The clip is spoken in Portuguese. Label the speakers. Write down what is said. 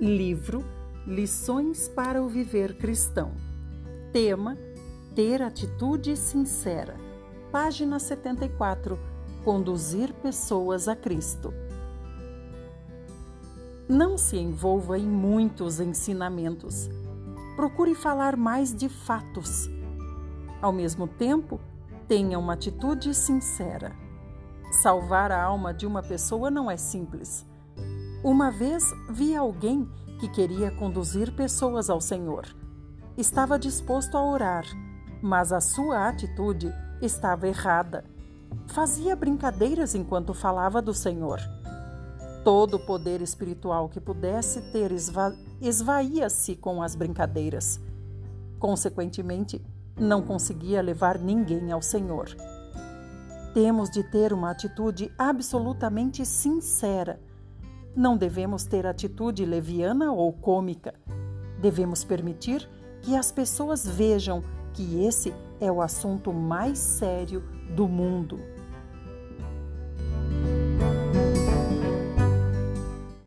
Speaker 1: Livro Lições para o Viver Cristão. Tema: Ter atitude sincera. Página 74. Conduzir pessoas a Cristo. Não se envolva em muitos ensinamentos. Procure falar mais de fatos. Ao mesmo tempo, tenha uma atitude sincera. Salvar a alma de uma pessoa não é simples uma vez vi alguém que queria conduzir pessoas ao Senhor. Estava disposto a orar, mas a sua atitude estava errada. Fazia brincadeiras enquanto falava do Senhor. Todo o poder espiritual que pudesse ter esva esvaía-se com as brincadeiras. Consequentemente, não conseguia levar ninguém ao Senhor. Temos de ter uma atitude absolutamente sincera não devemos ter atitude leviana ou cômica. Devemos permitir que as pessoas vejam que esse é o assunto mais sério do mundo.